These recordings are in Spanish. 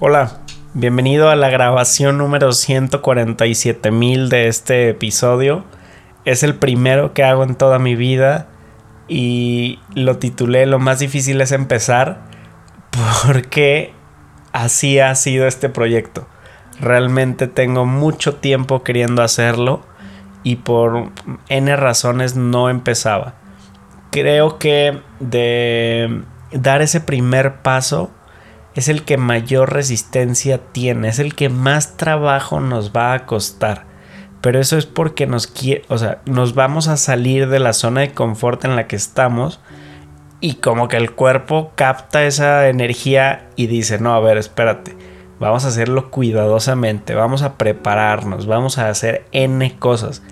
Hola, bienvenido a la grabación número 147.000 de este episodio. Es el primero que hago en toda mi vida y lo titulé Lo más difícil es empezar porque así ha sido este proyecto. Realmente tengo mucho tiempo queriendo hacerlo y por N razones no empezaba. Creo que de dar ese primer paso es el que mayor resistencia tiene, es el que más trabajo nos va a costar. Pero eso es porque nos o sea, nos vamos a salir de la zona de confort en la que estamos y como que el cuerpo capta esa energía y dice, "No, a ver, espérate. Vamos a hacerlo cuidadosamente, vamos a prepararnos, vamos a hacer n cosas."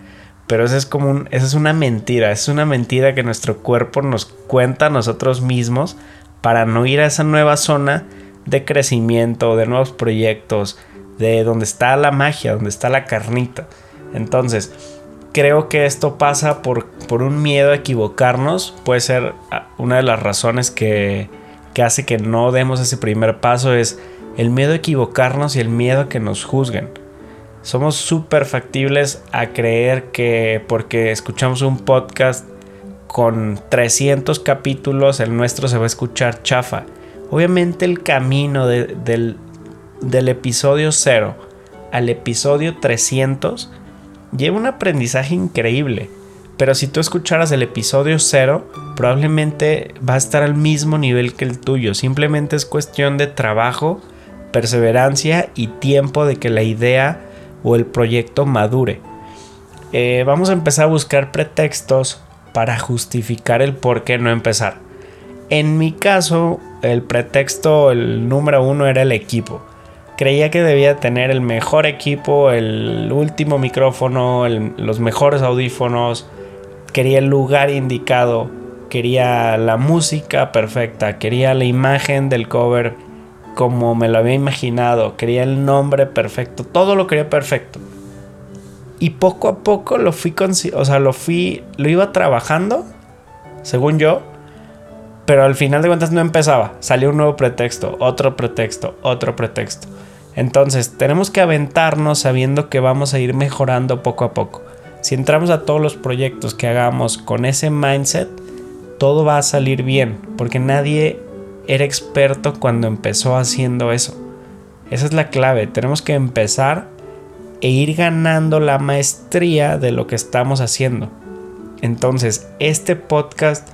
Pero eso es como un, esa es una mentira, es una mentira que nuestro cuerpo nos cuenta a nosotros mismos para no ir a esa nueva zona de crecimiento, de nuevos proyectos, de donde está la magia, donde está la carnita. Entonces, creo que esto pasa por, por un miedo a equivocarnos. Puede ser ah, una de las razones que, que hace que no demos ese primer paso es el miedo a equivocarnos y el miedo a que nos juzguen. Somos súper factibles a creer que porque escuchamos un podcast con 300 capítulos, el nuestro se va a escuchar chafa. Obviamente el camino del, episodio 0 al episodio 300 lleva un aprendizaje increíble. Pero si tú escucharas el episodio 0, probablemente va a estar al mismo nivel que el tuyo. Simplemente es cuestión de trabajo, perseverancia y tiempo de que la idea o el proyecto madure. Eh, vamos a empezar a buscar pretextos para justificar el por qué no empezar. En mi caso, el pretexto, el número uno era el equipo. Creía que debía tener el mejor equipo, el último micrófono, los mejores audífonos. Quería el lugar indicado, quería la música perfecta, quería la imagen del cover como me lo había imaginado, quería el nombre perfecto, todo lo quería perfecto. Y poco a poco lo fui, o sea, lo fui, lo iba trabajando, según yo, pero al final de cuentas no empezaba. Salió un nuevo pretexto, otro pretexto, otro pretexto. Entonces tenemos que aventarnos sabiendo que vamos a ir mejorando poco a poco. Si entramos a todos los proyectos que hagamos con ese mindset, todo va a salir bien, porque nadie era experto cuando empezó haciendo eso. Esa es la clave, tenemos que empezar e ir ganando la maestría de lo que estamos haciendo. Entonces, este podcast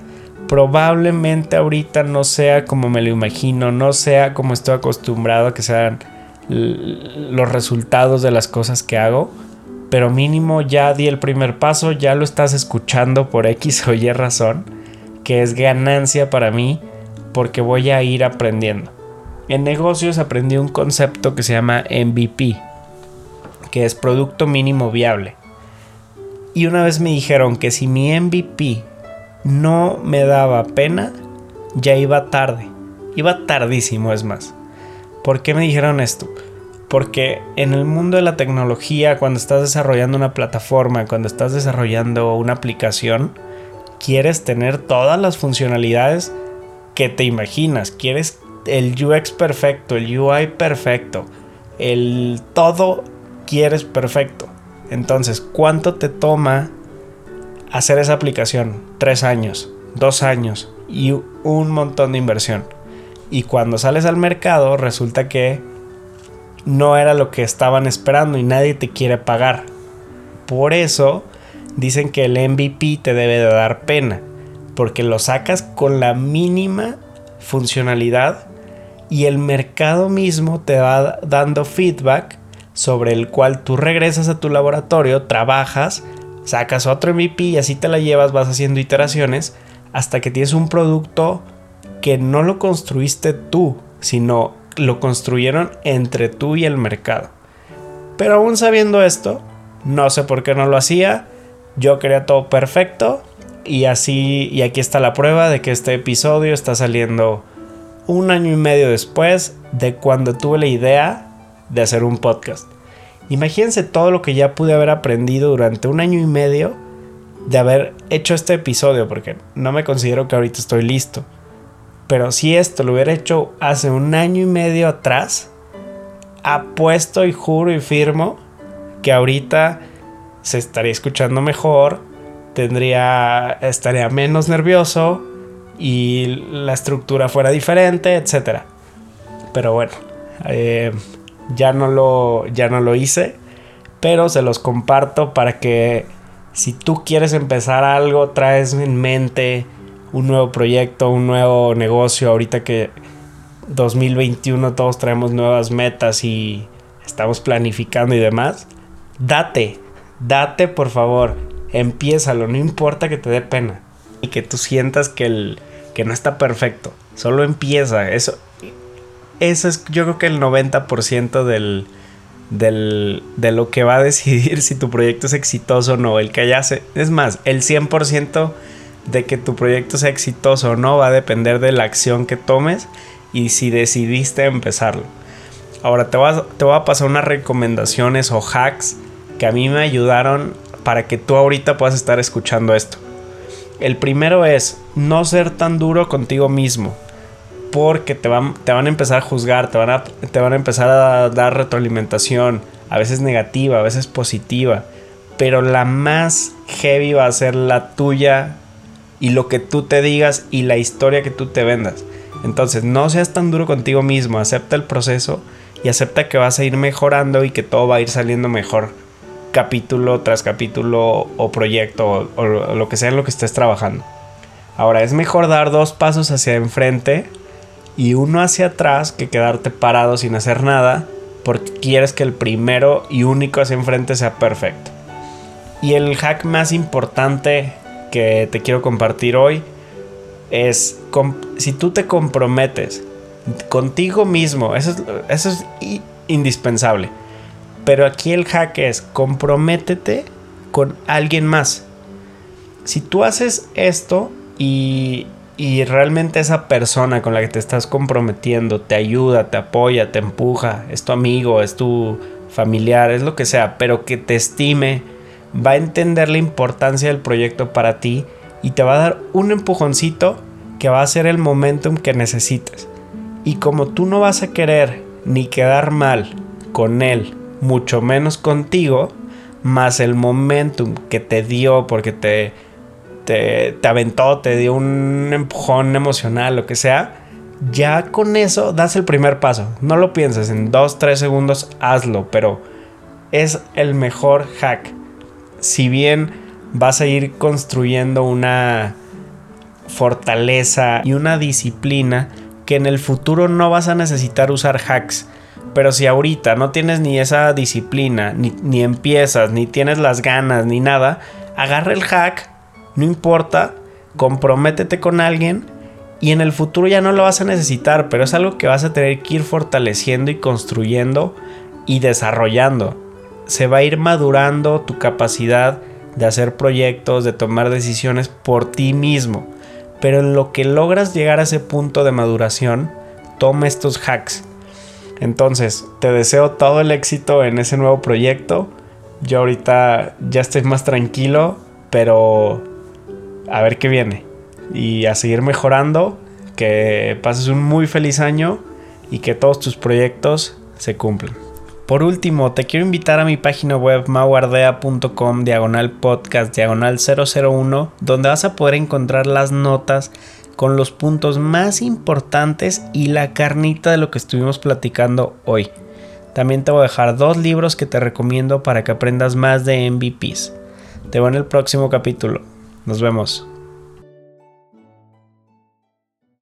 probablemente ahorita no sea como me lo imagino, no sea como estoy acostumbrado a que sean los resultados de las cosas que hago, pero mínimo ya di el primer paso, ya lo estás escuchando por X o Y razón, que es ganancia para mí porque voy a ir aprendiendo. En negocios aprendí un concepto que se llama MVP, que es producto mínimo viable. Y una vez me dijeron que si mi MVP no me daba pena, ya iba tarde. Iba tardísimo, es más. ¿Por qué me dijeron esto? Porque en el mundo de la tecnología, cuando estás desarrollando una plataforma, cuando estás desarrollando una aplicación, quieres tener todas las funcionalidades que te imaginas. Quieres el UX perfecto, el UI perfecto, el todo quieres perfecto. Entonces, ¿cuánto te toma hacer esa aplicación tres años, dos años y un montón de inversión. Y cuando sales al mercado resulta que no era lo que estaban esperando y nadie te quiere pagar. Por eso dicen que el MVP te debe de dar pena, porque lo sacas con la mínima funcionalidad y el mercado mismo te va dando feedback sobre el cual tú regresas a tu laboratorio, trabajas sacas otro MVP y así te la llevas, vas haciendo iteraciones hasta que tienes un producto que no lo construiste tú, sino lo construyeron entre tú y el mercado. Pero aún sabiendo esto, no sé por qué no lo hacía, yo quería todo perfecto y así, y aquí está la prueba de que este episodio está saliendo un año y medio después de cuando tuve la idea de hacer un podcast. Imagínense todo lo que ya pude haber aprendido durante un año y medio de haber hecho este episodio, porque no me considero que ahorita estoy listo. Pero si esto lo hubiera hecho hace un año y medio atrás, apuesto y juro y firmo que ahorita se estaría escuchando mejor, tendría, estaría menos nervioso y la estructura fuera diferente, etc. Pero bueno, eh, ya, no lo, ya no lo hice, pero se los comparto para que si tú quieres empezar algo, traes en mente un nuevo proyecto, un nuevo negocio, ahorita que 2021 todos traemos nuevas metas y estamos planificando y demás, date, date por favor, empiézalo, no importa que te dé pena y que tú sientas que, el, que no está perfecto, solo empieza, eso, eso es yo creo que el 90% del, del, de lo que va a decidir si tu proyecto es exitoso o no, el que ya se, es más, el 100% de que tu proyecto sea exitoso o no va a depender de la acción que tomes y si decidiste empezarlo. Ahora te a, te voy a pasar unas recomendaciones o hacks que a mí me ayudaron para que tú ahorita puedas estar escuchando esto. El primero es no ser tan duro contigo mismo. Porque te van, te van a empezar a juzgar, te van a, te van a empezar a dar retroalimentación, a veces negativa, a veces positiva. Pero la más heavy va a ser la tuya y lo que tú te digas y la historia que tú te vendas. Entonces, no seas tan duro contigo mismo, acepta el proceso y acepta que vas a ir mejorando y que todo va a ir saliendo mejor capítulo tras capítulo o proyecto o, lo que sea en lo que estés trabajando. Ahora, es mejor dar dos pasos hacia enfrente y uno hacia atrás que quedarte parado sin hacer nada porque quieres que el primero y único hacia enfrente sea perfecto. Y el hack más importante que te quiero compartir hoy es si tú te comprometes contigo mismo, eso es, eso es indispensable. Pero aquí el hack es comprométete con alguien más. Si tú haces esto y, y realmente esa persona con la que te estás comprometiendo te ayuda, te apoya, te empuja, es tu amigo, es tu familiar, es lo que sea, pero que te estime, va a entender la importancia del proyecto para ti y te va a dar un empujoncito que va a ser el momentum que necesites. Y como tú no vas a querer ni quedar mal con él, mucho menos contigo, más el momentum que te dio porque te, te, aventó, te dio un empujón emocional, lo que sea, ya con eso das el primer paso. No lo pienses, en 2, 3 segundos hazlo, pero es el mejor hack si bien vas a ir construyendo una fortaleza y una disciplina que en el futuro no vas a necesitar usar hacks. Pero si ahorita no tienes ni esa disciplina, ni, empiezas, ni tienes las ganas, ni nada, agarra el hack, no importa, comprométete con alguien y en el futuro ya no lo vas a necesitar, pero es algo que vas a tener que ir fortaleciendo y construyendo y desarrollando se va a ir madurando tu capacidad de hacer proyectos, de tomar decisiones por ti mismo. Pero en lo que logras llegar a ese punto de maduración, toma estos hacks. Entonces, te deseo todo el éxito en ese nuevo proyecto. Yo ahorita ya estoy más tranquilo, pero a ver qué viene. Y a seguir mejorando, que pases un muy feliz año y que todos tus proyectos se cumplan. Por último, te quiero invitar a mi página web mauardea.com diagonal podcast diagonal 001 donde vas a poder encontrar las notas con los puntos más importantes y la carnita de lo que estuvimos platicando hoy. También te voy a dejar dos libros que te recomiendo para que aprendas más de MVPs. Te veo en el próximo capítulo. Nos vemos.